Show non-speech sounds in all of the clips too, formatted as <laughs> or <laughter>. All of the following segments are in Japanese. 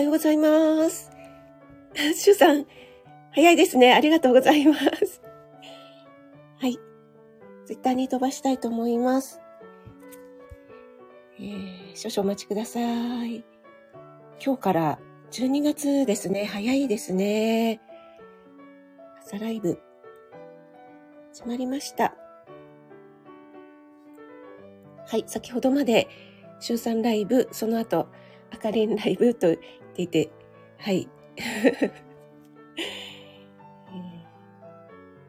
はようございます。シュさん、早いですね。ありがとうございます。はい。ツイッターに飛ばしたいと思います。えー、少々お待ちください。今日から12月ですね。早いですね。朝ライブ、始まりました。はい、先ほどまで、週3ライブ、その後、あかりんライブとっていて、はい。<laughs>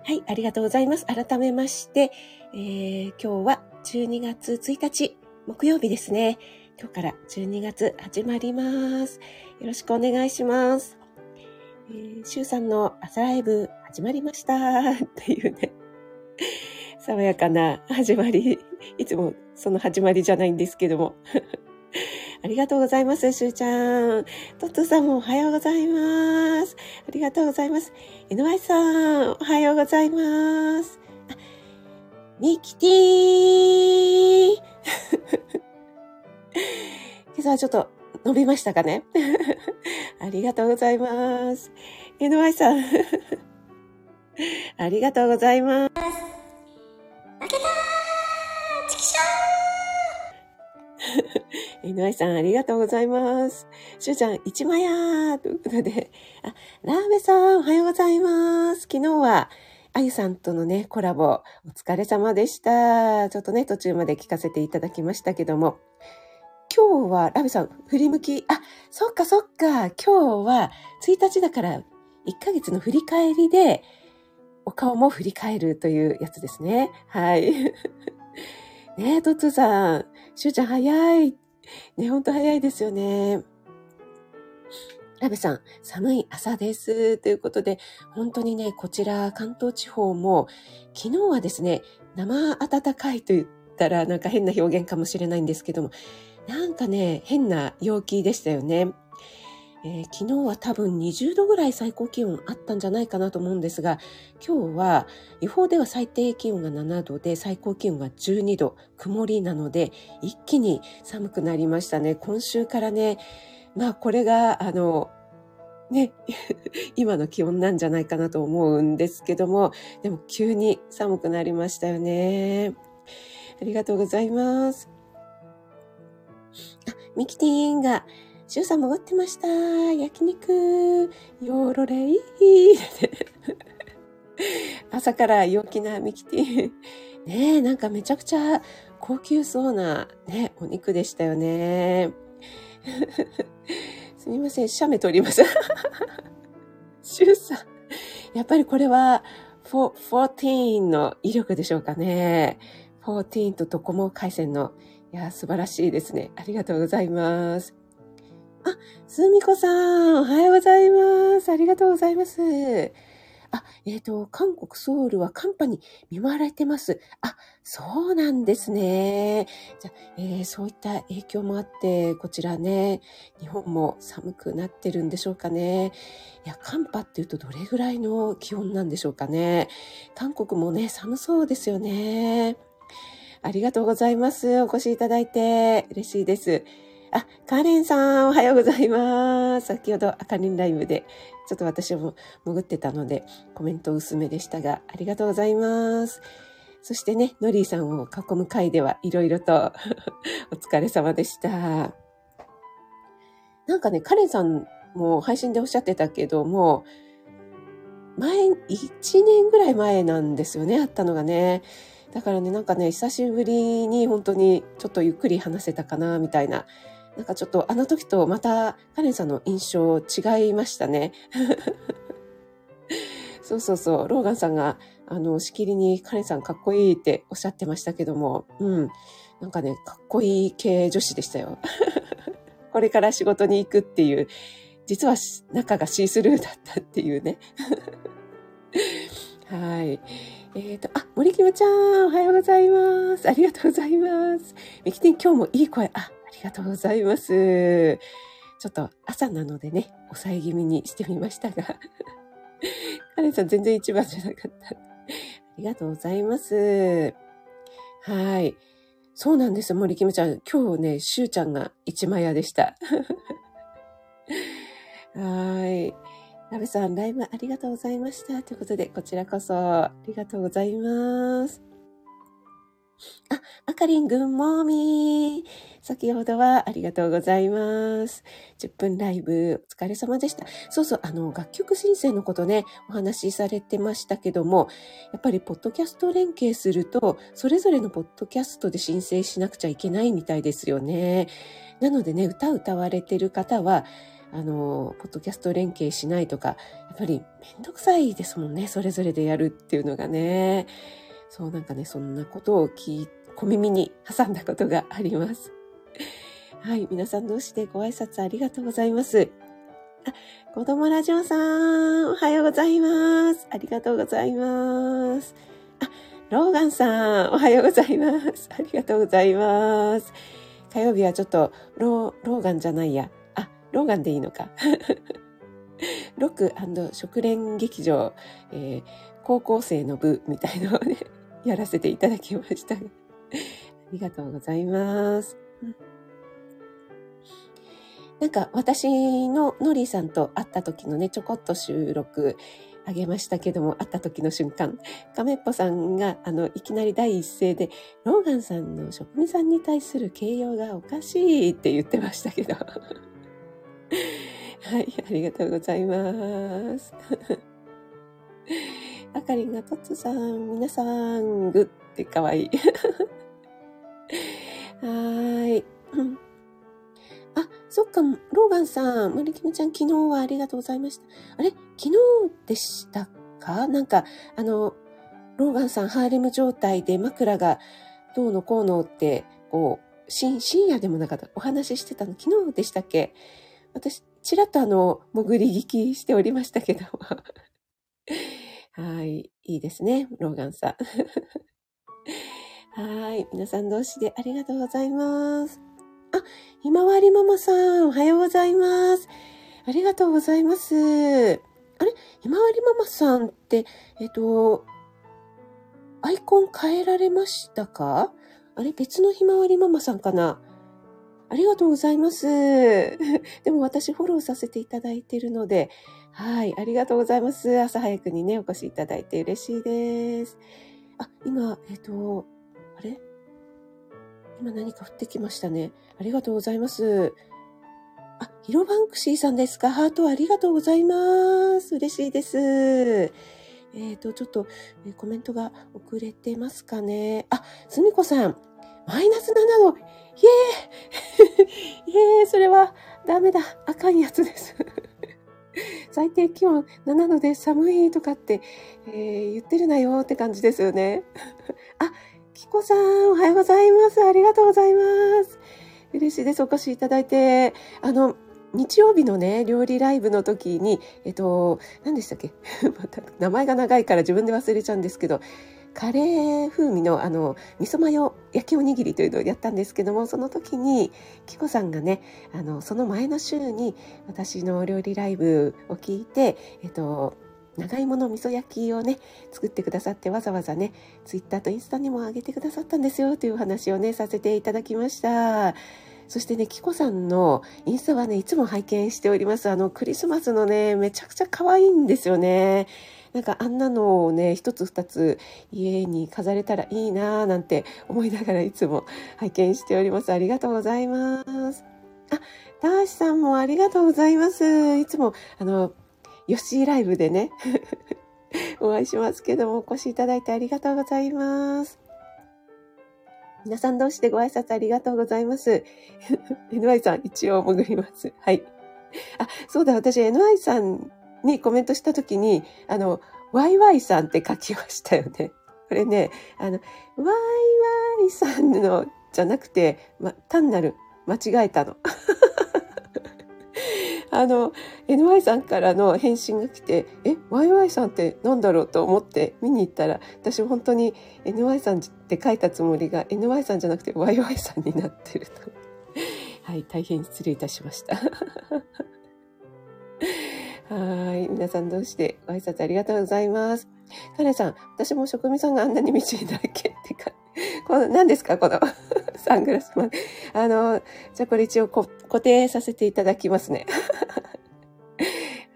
はい、ありがとうございます。改めまして、えー、今日は12月1日、木曜日ですね。今日から12月始まります。よろしくお願いします。えー、週さんの朝ライブ始まりました <laughs> っていうね、爽やかな始まり、いつもその始まりじゃないんですけども。<laughs> ありがとうございます、しゅうちゃん。トットさんもおはようございます。ありがとうございます。井さん、おはようございます。ミキティー <laughs> 今朝はちょっと伸びましたかね？<laughs> ありがとうございます。NY さん <laughs> ありがとうございます。ョー NY さん、ありがとうございます。しゅうちゃん、一枚やーということで、あ、ラーメさん、おはようございます。昨日は、あゆさんとのね、コラボ、お疲れ様でした。ちょっとね、途中まで聞かせていただきましたけども、今日は、ラビさん、振り向き、あ、そっかそっか、今日は1日だから1ヶ月の振り返りで、お顔も振り返るというやつですね。はい。<laughs> ねえ、トツさん、しゅうちゃん早い。<laughs> ね、ほんと早いですよね。ラベさん、寒い朝です。ということで、本当にね、こちら関東地方も、昨日はですね、生暖かいと言ったらなんか変な表現かもしれないんですけども、なんかね、変な陽気でしたよね。えー、昨日は多分20度ぐらい最高気温あったんじゃないかなと思うんですが、今日は予報では最低気温が7度で最高気温が12度、曇りなので一気に寒くなりましたね。今週からね、まあこれが、あの、ね、<laughs> 今の気温なんじゃないかなと思うんですけども、でも急に寒くなりましたよね。ありがとうございます。あ、ミキティーンが、シュウさん潜ってました。焼肉、ヨーロレイ。<laughs> 朝から陽気なミキティ。ねえ、なんかめちゃくちゃ高級そうなね、お肉でしたよね。<laughs> すみません、写メ撮ります。<laughs> シュウさん。やっぱりこれは、14の威力でしょうかね。14とドコモ回線の、いや、素晴らしいですね。ありがとうございます。あ、すみこさん、おはようございます。ありがとうございます。あ、えっ、ー、と、韓国ソウルは寒波に見舞われてます。あ、そうなんですね。じゃえー、そういった影響もあって、こちらね、日本も寒くなってるんでしょうかね。いや、寒波っていうとどれぐらいの気温なんでしょうかね。韓国もね、寒そうですよね。ありがとうございます。お越しいただいて嬉しいです。あ、カレンさん、おはようございます。先ほど、カリンライブで、ちょっと私も潜ってたので、コメント薄めでしたが、ありがとうございます。そしてね、ノリーさんを囲む会ではいろいろと <laughs> お疲れ様でした。なんかね、カレンさんも配信でおっしゃってたけども、前、1年ぐらい前なんですよね、あったのがね。だからね、なんかね、久しぶりに本当にちょっとゆっくり話せたかな、みたいななんかちょっとあの時とまたカレンさんの印象違いましたね。<laughs> そうそうそう、ローガンさんが、あの、しきりにカレンさんかっこいいっておっしゃってましたけども、うん。なんかね、かっこいい系女子でしたよ。<laughs> これから仕事に行くっていう、実は中がシースルーだったっていうね。<laughs> はい。えっ、ー、と、あ、森キムちゃん、おはようございます。ありがとうございます。ミキティン、今日もいい声。あありがとうございます。ちょっと朝なのでね、抑え気味にしてみましたが。<laughs> カレンさん全然一番じゃなかった。ありがとうございます。はい。そうなんです、森キムちゃん。今日ね、しゅうちゃんが一枚屋でした。<laughs> はい。ラベさん、ライブありがとうございました。ということで、こちらこそありがとうございます。あ、あかりん、ぐんもーみー。先ほどはありがとうございます。10分ライブ、お疲れ様でした。そうそう、あの、楽曲申請のことね、お話しされてましたけども、やっぱり、ポッドキャスト連携すると、それぞれのポッドキャストで申請しなくちゃいけないみたいですよね。なのでね、歌歌われてる方は、あの、ポッドキャスト連携しないとか、やっぱりめんどくさいですもんね。それぞれでやるっていうのがね。そうなんかね、そんなことを聞い、小耳に挟んだことがあります。<laughs> はい、皆さん同士でご挨拶ありがとうございます。あ、子供ラジオさん、おはようございます。ありがとうございます。あ、ローガンさん、おはようございます。<laughs> ありがとうございます。火曜日はちょっと、ロー、ローガンじゃないや。あ、ローガンでいいのか。<laughs> ロック食連劇場、えー、高校生の部みたいのをね、やらせていただきました。ありがとうございます。なんか私のノリさんと会った時のね、ちょこっと収録あげましたけども、会った時の瞬間、亀っぽさんが、あの、いきなり第一声で、ローガンさんの職人さんに対する形容がおかしいって言ってましたけど。<laughs> はい、ありがとうございます。あかりんがトッツさん、皆さん、グってかわいい。はい。あ、そっか、ローガンさん、マリキムちゃん、昨日はありがとうございました。あれ？昨日でしたか？なんか、あの、ローガンさん、ハーレム状態で枕がどうのこうのって、こう、深夜でもなかった。お話ししてたの、昨日でしたっけ？私、ちらっとあの、潜り聞きしておりましたけど。<laughs> はい。いいですね。ローガンさん。はい。皆さん同士でありがとうございます。あ、ひまわりママさん、おはようございます。ありがとうございます。あれ？ひまわりママさんって、えっと、アイコン変えられましたか？あれ？別のひまわりママさんかな？ありがとうございます。<laughs> でも私フォローさせていただいているので、はい、ありがとうございます。朝早くにね、お越しいただいて嬉しいです。あ、今、えっ、と、あれ？今何か降ってきましたね。ありがとうございます。あ、ヒロバンクシーさんですか？ハートありがとうございます。嬉しいです。えっ、ー、と、ちょっと、え、コメントが遅れてますかね。あ、すみこさん、マイナス7度。イエーイ <laughs> イエーイそれはダメだ。赤いやつです。<laughs> 最低気温7度で寒いとかって、えー、言ってるなよって感じですよね。<laughs> あ、キコさん、おはようございます。ありがとうございます。嬉しいです。お越しいただいて。あの、日曜日のね、料理ライブの時に、えっと、何でしたっけ？<laughs> また、名前が長いから自分で忘れちゃうんですけど、カレー風味のあの味噌マヨ焼きおにぎりというのをやったんですけどもその時にキコさんがねあのその前の週に私の料理ライブを聞いてえっと長芋の味噌焼きをね作ってくださってわざわざねツイッターとインスタにも上げてくださったんですよというお話をねさせていただきました。そしてねキコさんのインスタはねいつも拝見しております。あのクリスマスのねめちゃくちゃ可愛いんですよね。なんかあんなのをね一つ二つ家に飾れたらいいなぁなんて思いながらいつも拝見しております。ありがとうございます。あダーシさんもありがとうございます。いつもあのヨッシーライブでね <laughs> お会いしますけどもお越しいただいてありがとうございます皆さん同士でご挨拶ありがとうございます。<laughs> NY さん、一応潜ります。はい。あ、そうだ、私 NY さんにコメントしたときに、あの、ワイワイさんって書きましたよね。これね、あの、ワイワイさんのじゃなくて、ま、単なる間違えたの。<laughs> あの、NY さんからの返信が来て、え、YY さんって何だろうと思って見に行ったら、私本当に NY さんって書いたつもりが NY さんじゃなくて YY さんになってると。<laughs> はい、大変失礼いたしました。<laughs> はい。皆さんどうしてご挨拶ありがとうございます。カレさん、私も職人さんがあんなに道にだらけってか、この、何ですかこのサングラスまで。あの、じゃあこれ一応固定させていただきますね。<laughs>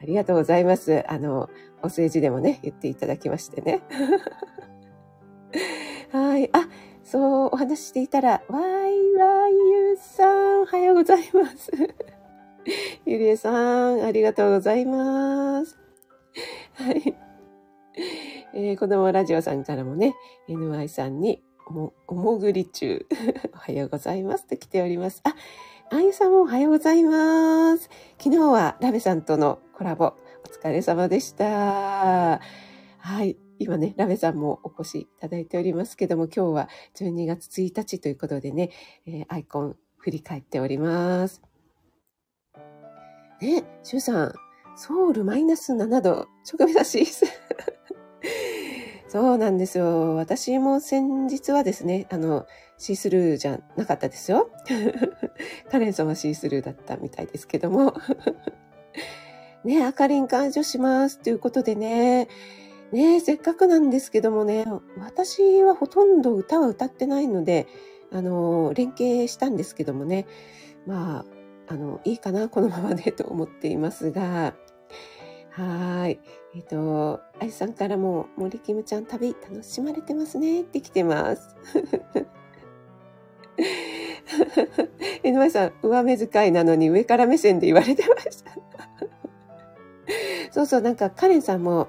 ありがとうございます。あの、お世辞でもね、言っていただきましてね。<laughs> はい。あ、そう、お話していたら、わいわいゆさん、おはようございます。<laughs> ゆりえさん、ありがとうございます。はい。えー、子供ラジオさんからもね、NY さんにおおもぐり中。<laughs> おはようございますと来ております。あ、あゆさんもおはようございます。昨日はラベさんとのコラボ、お疲れ様でした。はい。今ね、ラベさんもお越しいただいておりますけども、今日は12月1日ということでね、えー、アイコン振り返っております。ね、シュウさん、ソウルマイナス7度、直目指し。そうなんですよ。私も先日はですね、あの、シースルーじゃなかったですよ。<laughs> カレンさんはシースルーだったみたいですけども。<laughs> ね、あかりん感謝しますということでね、ねせっかくなんですけどもね、私はほとんど歌は歌ってないので、あの、連携したんですけどもね、まあ、あの、いいかな、このままでと思っていますが、はい。えっ、ー、と、あゆさんからも、森キムちゃん旅楽しまれてますねって来てます。<laughs> えのまさん、上目遣いなのに上から目線で言われてました。そうそう、なんかカレンさんも、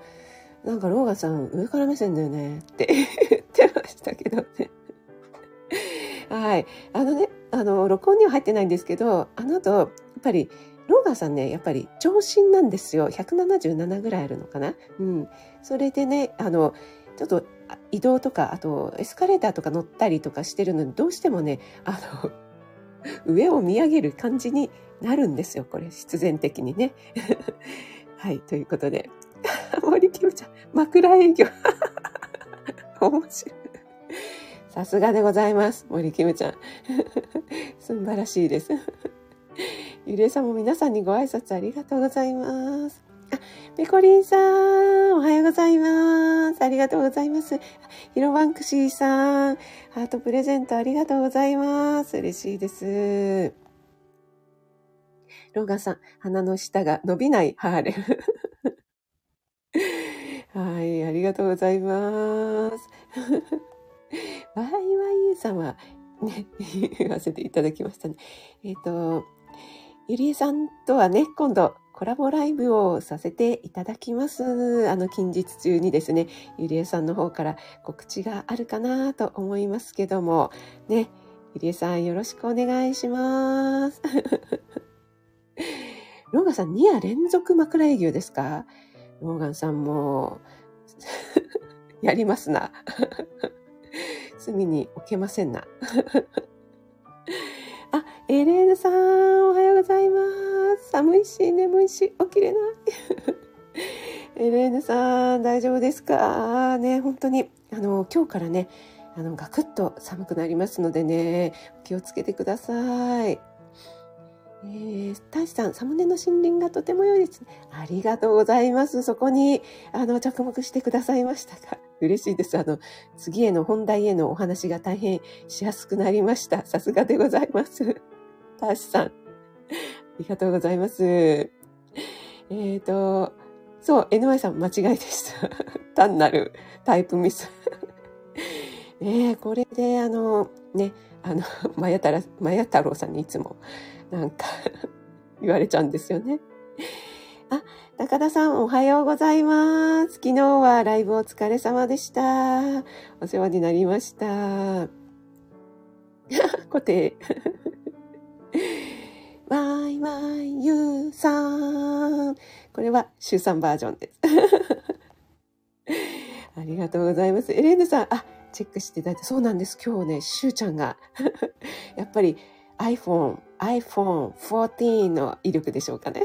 なんかローガさん上から目線だよねって <laughs> 言ってましたけどね。はい。あのね、あの、録音には入ってないんですけど、あの後、やっぱりローガーさんね、やっぱり長身なんですよ。177ぐらいあるのかな。うん。それでね、あの、ちょっと移動とか、あとエスカレーターとか乗ったりとかしてるのに、どうしてもね、あの、<laughs> 上を見上げる感じになるんですよ。これ、必然的にね。<laughs> はい、ということで。<laughs> 森キムちゃん、枕営業。面白い。さすがでございます。森キムちゃん。素晴らしいです。ゆりえさんも皆さんにご挨拶ありがとうございます。あ、ペコリンさん、おはようございます。ありがとうございます。ヒロバンクシーさん、ハートプレゼントありがとうございます。嬉しいです。ローガンさん、鼻の下が伸びないハーレム。<laughs> はい、ありがとうございます。<laughs> ワイワイユーさんは、ね、<laughs> 言わせていただきましたね。えっ、ー、と、ゆりえさんとはね、今度コラボライブをさせていただきます。あの、近日中にですね、ゆりえさんの方から告知があるかなと思いますけども、ね、ゆりえさんよろしくお願いします。<laughs> ローガンさん2夜連続枕営業ですか？ローガンさんも <laughs> やりますな。<laughs> 隅に置けませんな。あ、エレーヌさん、寒いし、眠いし、起きれない。<laughs> エレーヌさん、大丈夫ですか？ね、本当に、あの、今日からね、あの、ガクッと寒くなりますのでね、気をつけてください。えー、大志さん、サムネの森林がとても良いですね。ありがとうございます。そこに、あの、着目してくださいましたか。嬉しいです。あの、次への本題へのお話が大変しやすくなりました。さすがでございます。ターシさん。ありがとうございます。えっ、ー、と、そう、NY さん間違いでした。<laughs> 単なるタイプミス。ね <laughs> これで、あの、ね、あの、まやたら、まや太郎さんにいつも、なんか <laughs> 言われちゃうんですよね。あ、高田さんおはようございます。昨日はライブお疲れ様でした。お世話になりました。固定。わいわいゆうさん。これは、週3バージョンです。<laughs> ありがとうございます。エレーヌさん、あ、チェックしていただいて、そうなんです。今日ね、しゅうちゃんが、<laughs> やっぱり iPhone、iPhone 14の威力でしょうかね。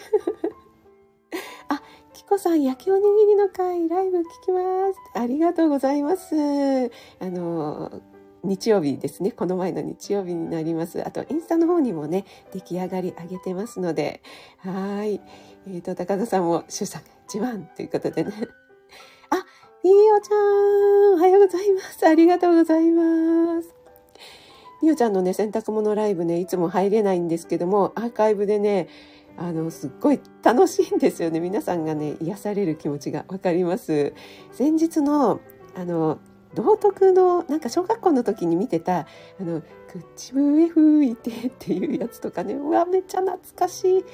<laughs> あ、キコさん、焼きおにぎりの会、ライブ聞きます。ありがとうございます。あの、日曜日ですね。この前の日曜日になります。あと、インスタの方にもね、出来上がり上げてますので、はい。えっ、ー、と、高田さんも、シュさん、一番ということでね。<laughs> あ、いいおちゃん、おはようございます。ありがとうございます。みおちゃんのね、洗濯物ライブね、いつも入れないんですけども、アーカイブでね、あの、すっごい楽しいんですよね。皆さんがね、癒される気持ちがわかります。先日の、あの、道徳のなんか小学校の時に見てた「あの口笛吹いて」っていうやつとかねうわめっちゃ懐かしい。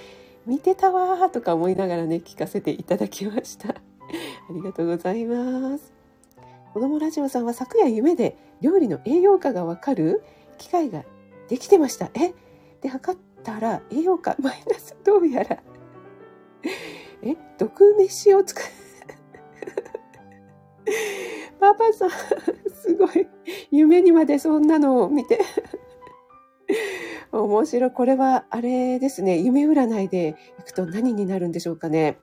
見てたわとか思いながらね聞かせていただきました。<laughs> ありがとうございます。子供ラジオさんは昨夜夢で料理の栄養価がわかる？機械ができてました。え？で測ったら栄養価マイナスどうやら。え？毒飯を作る <laughs> パパさん、すごい。夢にまでそんなのを見て。<laughs> 面白い。これは、あれですね。夢占いでいくと何になるんでしょうかね。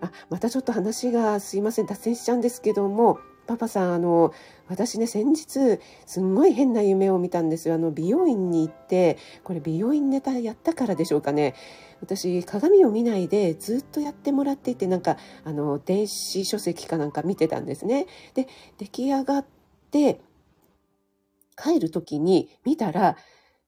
あ、またちょっと話がすいません。脱線しちゃうんですけども、パパさん、あの、私ね、先日、すんごい変な夢を見たんですよ。あの、美容院に行って、これ美容院ネタやったからでしょうかね。私鏡を見ないでずっとやってもらっていてなんかあの電子書籍かなんか見てたんですね。で出来上がって帰る時に見たら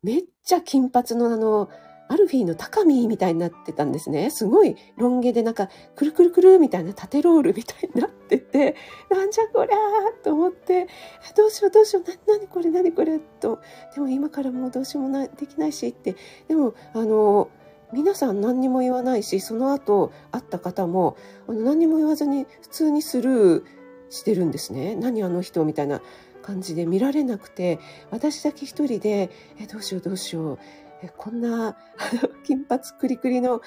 めっちゃ金髪のあのアルフィーの高見みたいになってたんですね。すごいロン毛でなんかくるくるくるみたいな縦ロールみたいになってて、なんじゃこりゃーと思って、どうしようどうしよう、な、なにこれなにこれと、でも今からもうどうしようもない、できないしって、でもあの、皆さん何にも言わないしその後会った方もあの何にも言わずに普通にスルーしてるんですね。何あの人みたいな感じで見られなくて私だけ一人でえどうしようどうしよう。えこんな <laughs> 金髪クリクリの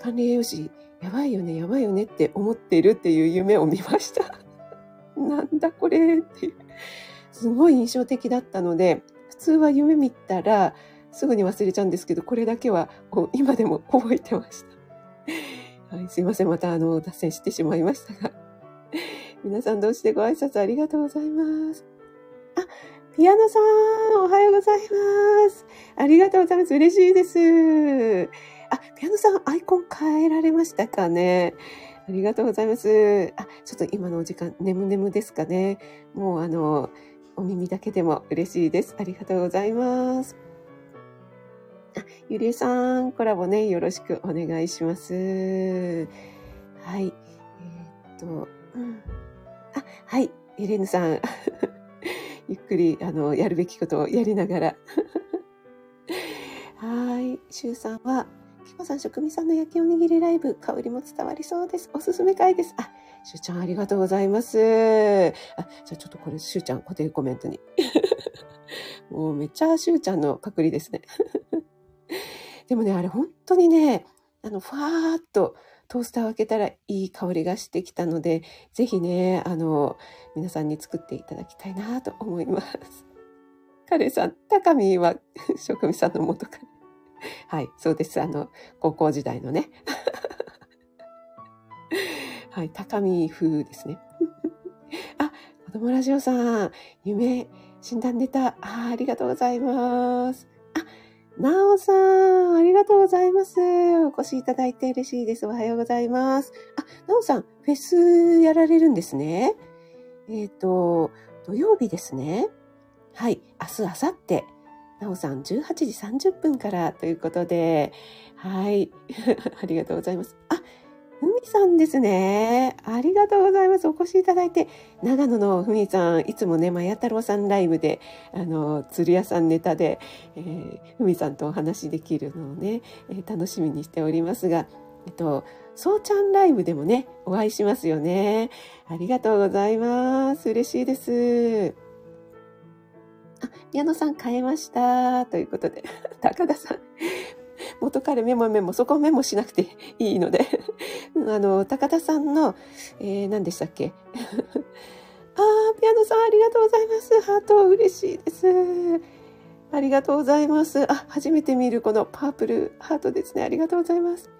管理栄養士やばいよねやばいよねって思ってるっていう夢を見ました。<laughs> なんだこれっていう。すごい印象的だったので普通は夢見たらすぐに忘れちゃうんですけど、これだけは今でも覚えてました。<laughs> はい、すいません。またあの、脱線してしまいましたが。<laughs> 皆さんどうしてご挨拶ありがとうございます。あ、ピアノさん、おはようございます。ありがとうございます。嬉しいです。あ、ピアノさん、アイコン変えられましたかね。ありがとうございます。あ、ちょっと今のお時間、眠眠ですかね。もうあの、お耳だけでも嬉しいです。ありがとうございます。ゆりえさん、コラボね、よろしくお願いします。はい。えー、っと、あ、はい、エレンさん。<laughs> ゆっくり、あの、やるべきことをやりながら。<laughs> はい。シュウさんは、キコさん、職味さんの焼きおにぎりライブ、香りも伝わりそうです。おすすめ回です。あ、シュウちゃん、ありがとうございます。あ、じゃあちょっとこれ、シュウちゃん、固定コメントに。<laughs> もうめっちゃシュウちゃんのパクリですね。でもね、あれ本当にね、あの、ふわーっとトースターを開けたらいい香りがしてきたので、ぜひね、あの、皆さんに作っていただきたいなと思います。カレさん、高見は <laughs> 職味さんの元カレ。はい、そうです。あの、高校時代のね。<laughs> はい、高見風ですね。<laughs> あ、子供ラジオさん、夢、診断出た。あありがとうございます。なおさん、ありがとうございます。お越しいただいて嬉しいです。おはようございます。あ、なおさん、フェスやられるんですね。えっ、ー、と、土曜日ですね。はい、明日、明後日。なおさん、18時30分からということで、はい、<laughs> ありがとうございます。あ、ふみさんですね。ありがとうございます。お越しいただいて。長野のふみさん、いつもね、まや太郎さんライブで、あの、鶴屋さんネタで、えー、ふみさんとお話しできるのをね、えー、楽しみにしておりますが、えっと、そうちゃんライブでもね、お会いしますよね。ありがとうございます。嬉しいです。あ、宮野さん変えました。ということで、<laughs> 高田さん、元彼メモメモ、そこメモしなくていいので <laughs> あの、高田さんの、えー、何でしたっけ？<laughs> あー、ピアノさんありがとうございます。ハート嬉しいです。ありがとうございます。あ、初めて見るこのパープルハートですね。ありがとうございます。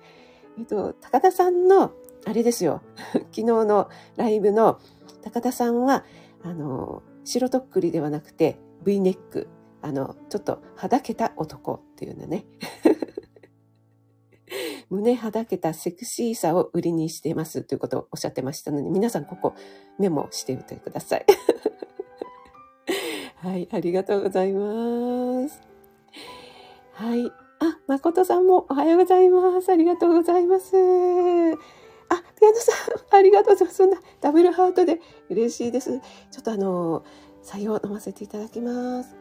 えっと、高田さんの、あれですよ。<laughs> 昨日のライブの高田さんは、あの、白とっくりではなくて V ネック。あの、ちょっとはだけた男っていうのね。胸はだけたセクシーさを売りにしていますということをおっしゃってましたので、皆さんここメモしておいてください。<laughs> はい、ありがとうございます。はい。あ、誠さんもおはようございます。ありがとうございます。あ、ピアノさん、ありがとうございます。そんなダブルハートで嬉しいです。ちょっとあの、採用飲ませていただきます。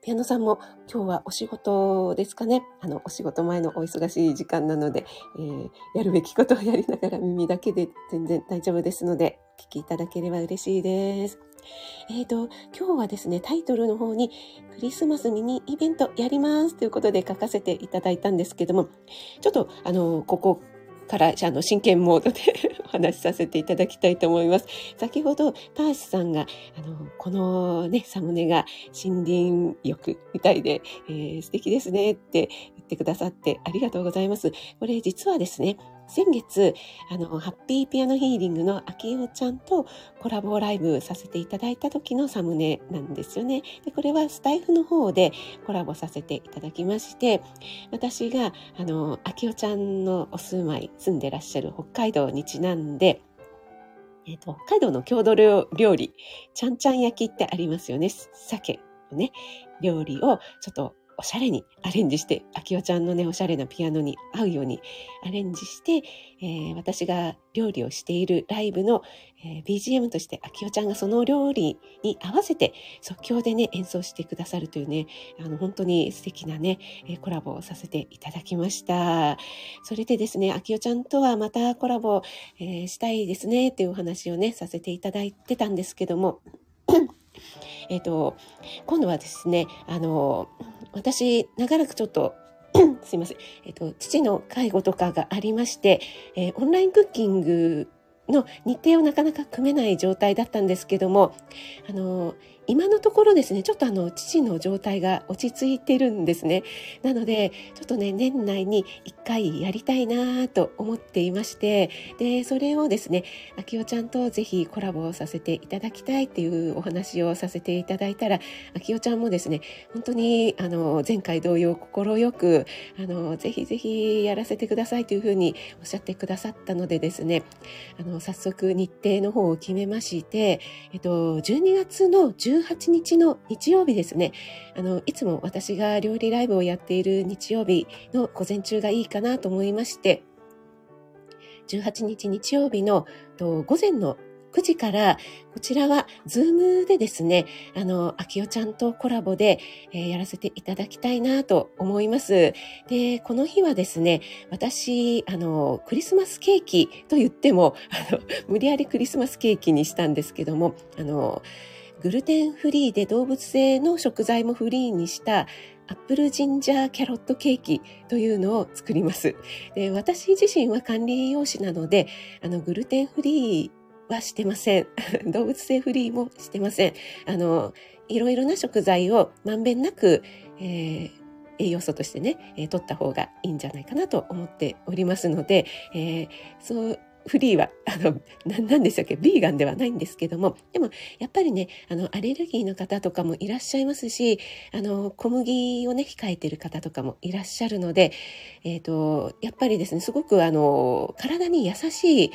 ピアノさんも今日はお仕事ですかね。あの、お仕事前のお忙しい時間なので、えー、やるべきことをやりながら耳だけで全然大丈夫ですので、お聞きいただければ嬉しいです。えっ、ー、と、今日はですね、タイトルの方にクリスマスミニイベントやりますということで書かせていただいたんですけども、ちょっと、あの、ここから、あの、真剣モードで <laughs> お話しさせていただきたいと思います。先ほど、ターシさんが、あの、このね、サムネが森林浴みたいで、えー、素敵ですねって言ってくださってありがとうございます。これ実はですね、先月、あの、ハッピーピアノヒーリングの秋代ちゃんとコラボライブさせていただいた時のサムネなんですよね。で、これはスタイフの方でコラボさせていただきまして、私が、あの、秋代ちゃんのお住まい、住んでらっしゃる北海道にちなんで、えっ、ー、と、北海道の郷土料理、ちゃんちゃん焼きってありますよね。鮭のね、料理をちょっとおしゃれにアレンジして、秋代ちゃんのね、おしゃれなピアノに合うようにアレンジして、えー、私が料理をしているライブの、えー、BGM として、秋代ちゃんがその料理に合わせて即興でね、演奏してくださるというね、あの、本当に素敵なね、えー、コラボをさせていただきました。それでですね、秋代ちゃんとはまたコラボ、えしたいですね、っていうお話をね、させていただいてたんですけども、<clears throat> えっと、今度はですね、あの、私、長らくちょっと <clears throat> すいません。えっと、父の介護とかがありまして、えー、オンラインクッキングの日程をなかなか組めない状態だったんですけども、あの、今のところですね、ちょっとあの、父の状態が落ち着いてるんですね。なので、ちょっとね、年内に一回やりたいなと思っていまして、で、それをですね、秋代ちゃんとぜひコラボさせていただきたいっていうお話をさせていただいたら、秋代ちゃんもですね、本当に、あの、前回同様心よく、あの、ぜひぜひやらせてくださいというふうにおっしゃってくださったのでですね、あの、早速日程の方を決めまして、えっと、12月の18日の日曜日ですね。あの、いつも私が料理ライブをやっている日曜日の午前中がいいかなと思いまして、18日日曜日の午前の9時から、こちらは Zoomでですね、あの、あきよちゃんとコラボで、えー、やらせていただきたいなと思います。で、この日はですね、私、あの、クリスマスケーキと言っても、あの、<laughs> 無理やりクリスマスケーキにしたんですけども、あの、グルテンフリーで動物性の食材もフリーにしたアップルジンジャーキャロットケーキというのを作ります。で私自身は管理栄養士なので、あの、グルテンフリーはしてません。<laughs> 動物性フリーもしてません。あの、いろいろな食材をまんべんなく、えー、栄養素としてね、えー、取った方がいいんじゃないかなと思っておりますので、えー、そうフリーは、あの、何でしたっけ、ビーガンではないんですけども、でも、やっぱりね、あの、アレルギーの方とかもいらっしゃいますし、あの、小麦をね、控えてる方とかもいらっしゃるので、えっ、ー、と、やっぱりですね、すごく、あの、体に優しい、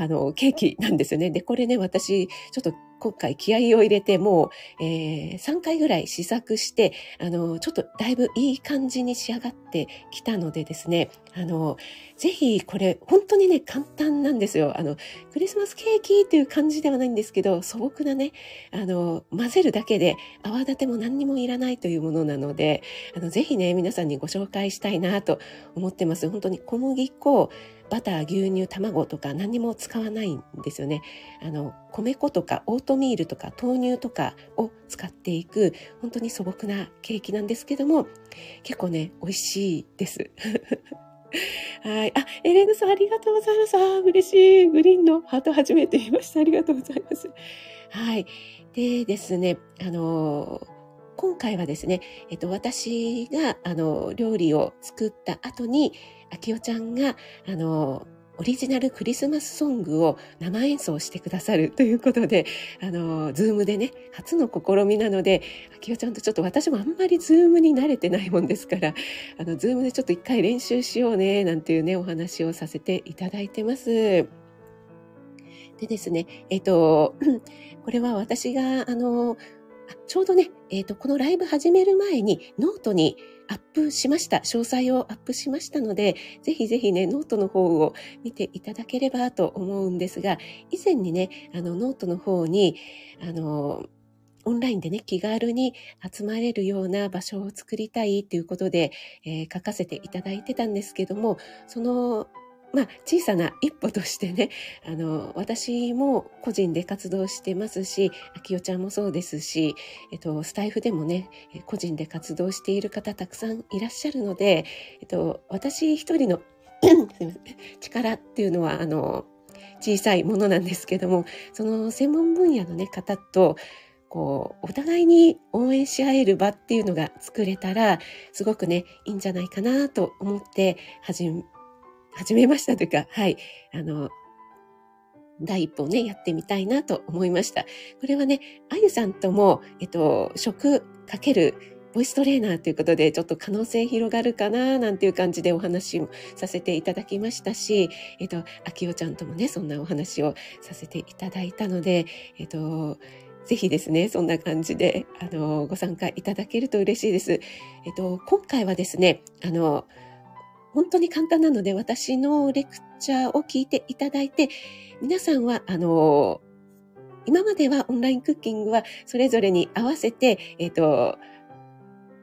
あの、ケーキなんですよね。で、これね、私、ちょっと今回気合を入れて、もう、えー、3回ぐらい試作して、あの、ちょっとだいぶいい感じに仕上がってきたのでですね、あの、ぜひこれ、本当にね、簡単なんですよ。あの、クリスマスケーキっていう感じではないんですけど、素朴なね、あの、混ぜるだけで泡立ても何にもいらないというものなので、あの、ぜひね、皆さんにご紹介したいなと思ってます。本当に小麦粉、バター、牛乳、卵とか何も使わないんですよね。あの、米粉とかオートミールとか豆乳とかを使っていく本当に素朴なケーキなんですけども、結構ね、美味しいです。<laughs> はい。あ、エレーヌさんありがとうございます。あ、嬉しい。グリーンのハート初めて言いました。ありがとうございます。はい。でですね、あの今回はですね、えっと、私が、あの、料理を作った後に、あきよちゃんが、あの、オリジナルクリスマスソングを生演奏してくださるということで、あの、 Zoomでね、初の試みなので、あきよちゃんとちょっと私もあんまり Zoomに慣れてないもんですから、あの、 Zoomでちょっと一回練習しようね、なんていうね、お話をさせていただいてます。でですね、えっと、<clears throat> これは私が、あの、ちょうどね、えっ、と、このライブ始める前にノートにアップしました。詳細をアップしましたので、ぜひぜひね、ノートの方を見ていただければと思うんですが、以前にね、あの、ノートの方に、あの、オンラインでね、気軽に集まれるような場所を作りたいということで、えー、書かせていただいてたんですけども、そのまあ、小さな一歩としてね、<laughs> あの、私も個人で活動してますし、あきおちゃんもそうですし、えっと、スタイフでもね、個人で活動している方たくさんいらっしゃるので、えっと、私一人の <coughs> 力っていうのは、あの、小さいものなんですけども、その専門分野のね、方と、こう、お互いに応援し合える場っていうのが作れたら、すごくね、いいんじゃないかなと思って始め始めましたというか、はい、あの、第一歩をね、やってみたいなと思いました。これはね、あゆさんとも、えっと、食かけるボイストレーナーということで、ちょっと可能性広がるかな、なんていう感じでお話もさせていただきましたし、えっと、あきおちゃんともね、そんなお話をさせていただいたので、えっと、ぜひですね、そんな感じで、あの、ご参加いただけると嬉しいです。えっと、今回はですね、あの、本当に簡単なので、私のレクチャーを聞いていただいて、皆さんは、あの、今まではオンラインクッキングはそれぞれに合わせて、えっ、ー、と、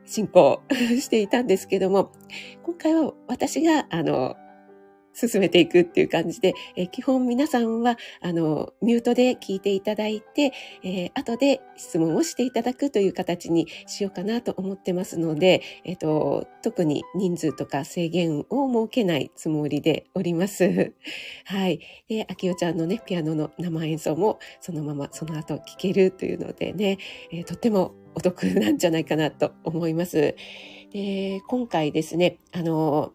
進行 <laughs> していたんですけども、今回は私が、あの、進めていくっていう感じで、えー、基本皆さんは、あの、ミュートで聞いていただいて、えー、後で質問をしていただくという形にしようかなと思ってますので、えっ、ー、と、特に人数とか制限を設けないつもりでおります。<laughs> はい。で、秋代ちゃんのね、ピアノの生演奏もそのままその後聞けるというのでね、えー、とってもお得なんじゃないかなと思います。で、今回ですね、あの、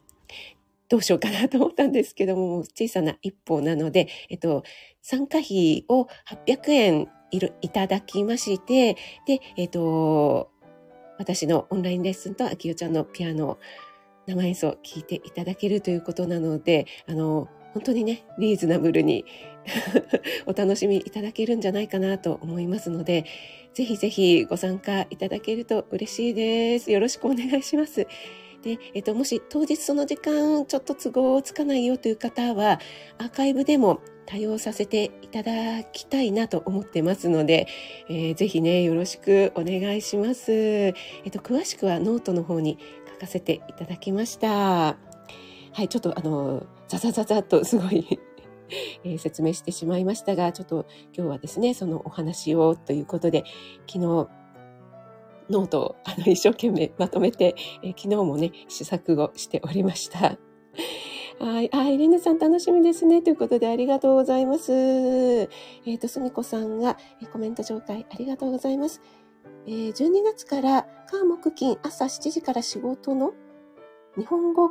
どうしようかなと思ったんですけども、小さな一歩なので、えっと、参加費を800円いるいただきまして、で、えっと、私のオンラインレッスンとあきよちゃんのピアノ生演奏を聴いていただけるということなので、あの、本当にね、リーズナブルに <laughs> お楽しみいただけるんじゃないかなと思いますので、ぜひぜひご参加いただけると嬉しいです。よろしくお願いします。で、えっと、もし当日その時間ちょっと都合つかないよという方は、アーカイブでも対応させていただきたいなと思ってますので、えー、ぜひね、よろしくお願いします。えっと、詳しくはノートの方に書かせていただきました。はい、ちょっとあの、ザザザザっとすごい <laughs> えー、説明してしまいましたが、ちょっと今日はですね、そのお話をということで、昨日、ノートをあの一生懸命まとめて、えー、昨日もね、試作をしておりました。<laughs> はい。あ、イレネさん楽しみですね。ということでありがとうございます。えっ、ー、と、すみこさんが、えコメント紹介ありがとうございます。えー、12月から火木金朝7時から仕事の日本語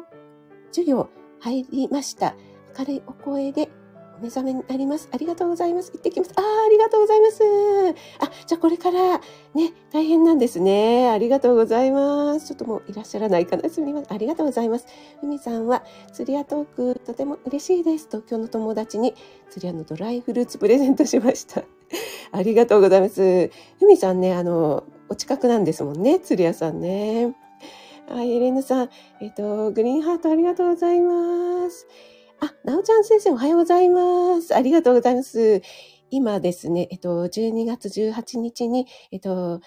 授業入りました。明るいお声で目覚めになります。ありがとうございます。行ってきます。ああ、ありがとうございます。あ、じゃあこれからね、大変なんですね。ありがとうございます。ちょっともういらっしゃらないかな。すみません。ありがとうございます。ふみさんは、釣り屋トーク、とても嬉しいです。東京の友達に釣り屋のドライフルーツプレゼントしました。<laughs> ありがとうございます。ふみさんね、あの、お近くなんですもんね。釣り屋さんね。はい、エレンヌさん、えっ、と、グリーンハートありがとうございます。あ、なおちゃん先生おはようございます。ありがとうございます。今ですね、えっと、12月18日に、えっと、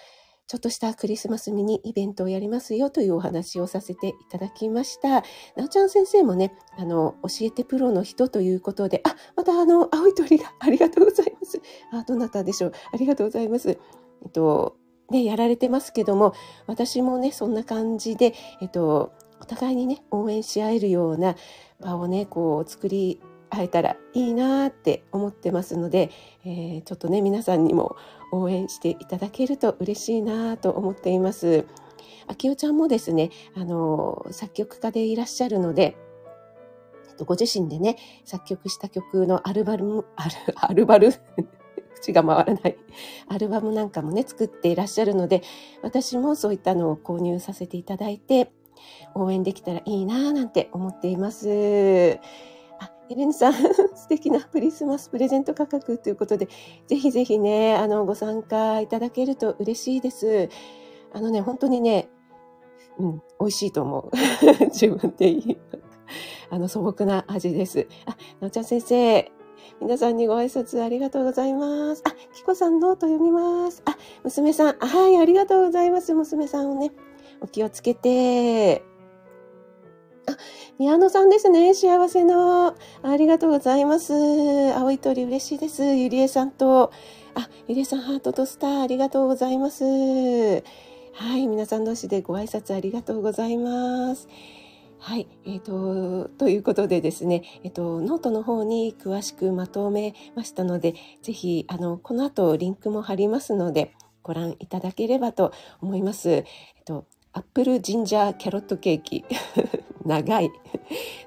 ちょっとしたクリスマスミニイベントをやりますよというお話をさせていただきました。なおちゃん先生もね、あの、教えてプロの人ということで、あ、またあの、青い鳥がありがとうございます。あ、どなたでしょう。ありがとうございます。えっと、ね、やられてますけども、私もね、そんな感じで、えっと、お互いにね、応援し合えるような場をね、こう作り合えたらいいなって思ってますので、えー、ちょっとね、皆さんにも応援していただけると嬉しいなと思っています。あきおちゃんもですね、あの、作曲家でいらっしゃるので、ご自身でね、作曲した曲のアルバム、アル、アルバル？<laughs> 口が回らない。アルバムなんかもね、作っていらっしゃるので、私もそういったのを購入させていただいて、応援できたらいいなぁなんて思っています。あ、エレンさん、<laughs> 素敵なクリスマスプレゼント価格ということで、ぜひぜひね、あの、ご参加いただけると嬉しいです。あのね、本当にね、うん、美味しいと思う。<laughs> 自分で言い。あの、素朴な味です。あ、なおちゃん先生、皆さんにご挨拶ありがとうございます。あ、きこさんノート読みます。あ、娘さん、はい、ありがとうございます。娘さんをね、お気をつけて。あ、宮野さんですね。幸せの。ありがとうございます。青い鳥嬉しいです。ゆりえさんと。あ、ゆりえさんハートとスターありがとうございます。はい、皆さん同士でご挨拶ありがとうございます。はい、えーと、ということでですね、えーと、ノートの方に詳しくまとめましたので、ぜひあのこの後リンクも貼りますので、ご覧いただければと思います。えっ、ー、とアップルジンジャーキャロットケーキ長い。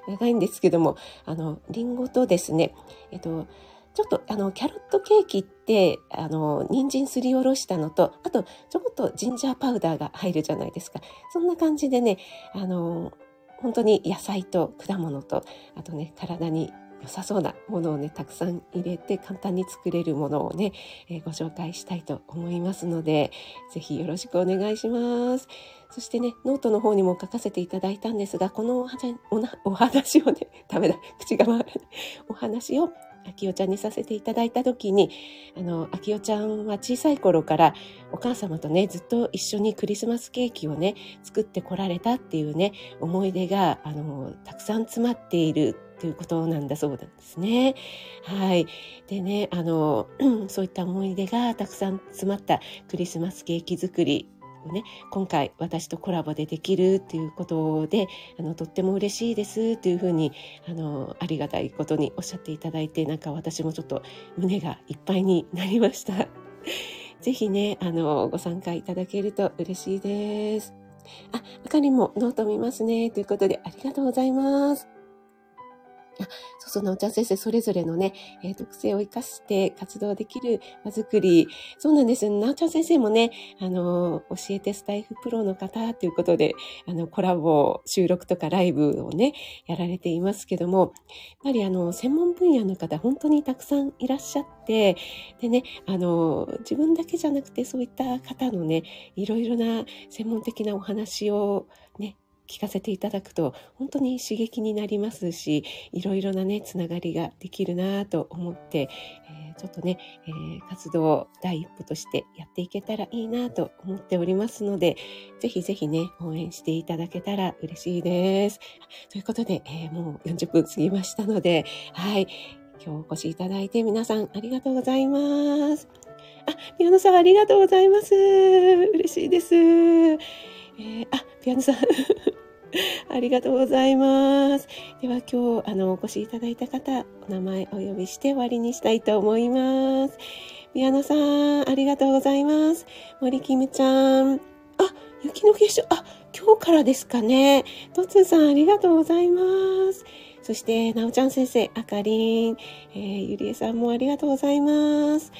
長いんですけどもあのリンゴとですねえっとちょっとあのキャロットケーキってあの人参すりおろしたのとあとちょこっとジンジャーパウダーが入るじゃないですか。そんな感じでねあの本当に野菜と果物とあとね体に良さそうなものをねたくさん入れて簡単に作れるものをね、えー、ご紹介したいと思いますので是非よろしくお願いします。そしてねノートの方にも書かせていただいたんですがこのお話をねダメだ口が回らないお話をあきおちゃんにさせていただいた時にあのあきおちゃんは小さい頃からお母様とねずっと一緒にクリスマスケーキをね作ってこられたっていうね思い出があのたくさん詰まっているということなんだそうなんですね。はい。でね、あの、<clears throat> そういった思い出がたくさん詰まったクリスマスケーキ作りをね、今回私とコラボでできるっていうことで、あの、とっても嬉しいですっていうふうに、あの、ありがたいことにおっしゃっていただいて、なんか私もちょっと胸がいっぱいになりました。<laughs> ぜひね、あの、ご参加いただけると嬉しいです。あ、あかりもノート見ますね。ということで、ありがとうございます。あそうそう、なおちゃん先生、それぞれのね、えー、特性を生かして活動できる場作り。そうなんです。なおちゃん先生もね、あの、教えてスタイフプロの方ということで、あの、コラボ、収録とかライブをね、やられていますけども、やっぱりあの、専門分野の方、本当にたくさんいらっしゃって、でね、あの、自分だけじゃなくて、そういった方のね、いろいろな専門的なお話をね、聞かせていただくと本当に刺激になりますしいろいろなねつながりができるなと思って、えー、ちょっとね、えー、活動第一歩としてやっていけたらいいなと思っておりますのでぜひぜひね応援していただけたら嬉しいです。ということで、えー、もう40分過ぎましたのではい今日お越しいただいて皆さんありがとうございます。あ、ピアノさんありがとうございます。嬉しいです。えー、あ、ピアノさん <laughs> ありがとうございます。では今日あのお越しいただいた方、お名前お呼びして終わりにしたいと思います。宮野さん、ありがとうございます。森キムちゃん。あ、雪の結晶、あ、今日からですかね。とつさん、ありがとうございます。そして、なおちゃん先生、あかりん、えー、ゆりえさんもありがとうございます。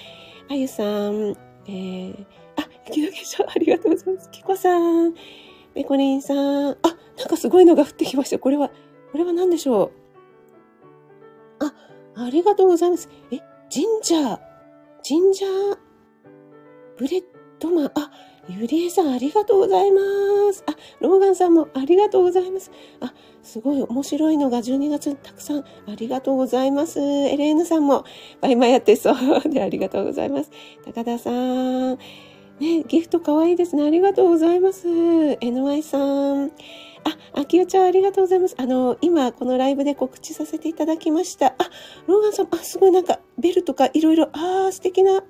あゆさん、えー、あ、雪の結晶、ありがとうございます。きこさん、ペコリンさん、あ、なんかすごいのが降ってきました。これは、これは何でしょう？あ、ありがとうございます。え、ジンジャー、ジンジャー、ブレッドマン、あ、ゆりえさんありがとうございます。あ、ローガンさんもありがとうございます。あ、すごい面白いのが12月たくさんありがとうございます。エレーヌさんもバイマやってそうでありがとうございます。高田さん、ね、ギフト可愛いですね。ありがとうございます。NY さん。あ、あきおちゃんありがとうございます。あの、今このライブで告知させていただきました。あ、ローガンさん、あ、すごいなんかベルとかいろいろ、あー素敵な、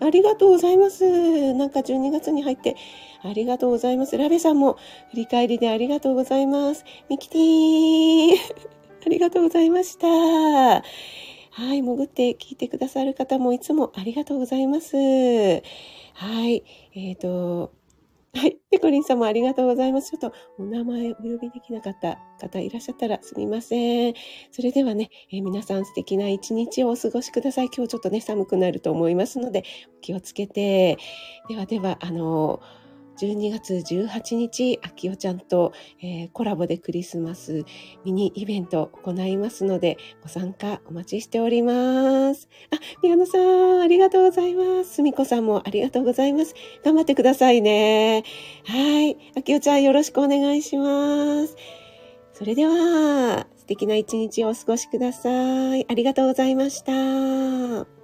ありがとうございます。なんか12月に入ってありがとうございます。ラベさんも振り返りでありがとうございます。ミキティー <laughs> ありがとうございました。はい、潜って聞いてくださる方もいつもありがとうございます。はい、えっ、ー、と、はい。ペコリンさんもありがとうございます。ちょっとお名前お呼びできなかった方いらっしゃったらすみません。それではね、えー、皆さん素敵な一日をお過ごしください。今日ちょっとね、寒くなると思いますので、お気をつけて。ではでは、あの、12月18日、あきおちゃんと、えー、コラボでクリスマスミニイベントを行いますので、ご参加お待ちしております。あ、宮野さん、ありがとうございます。すみこさんもありがとうございます。頑張ってくださいね。はい。あきおちゃんよろしくお願いします。それでは、素敵な一日をお過ごしください。ありがとうございました。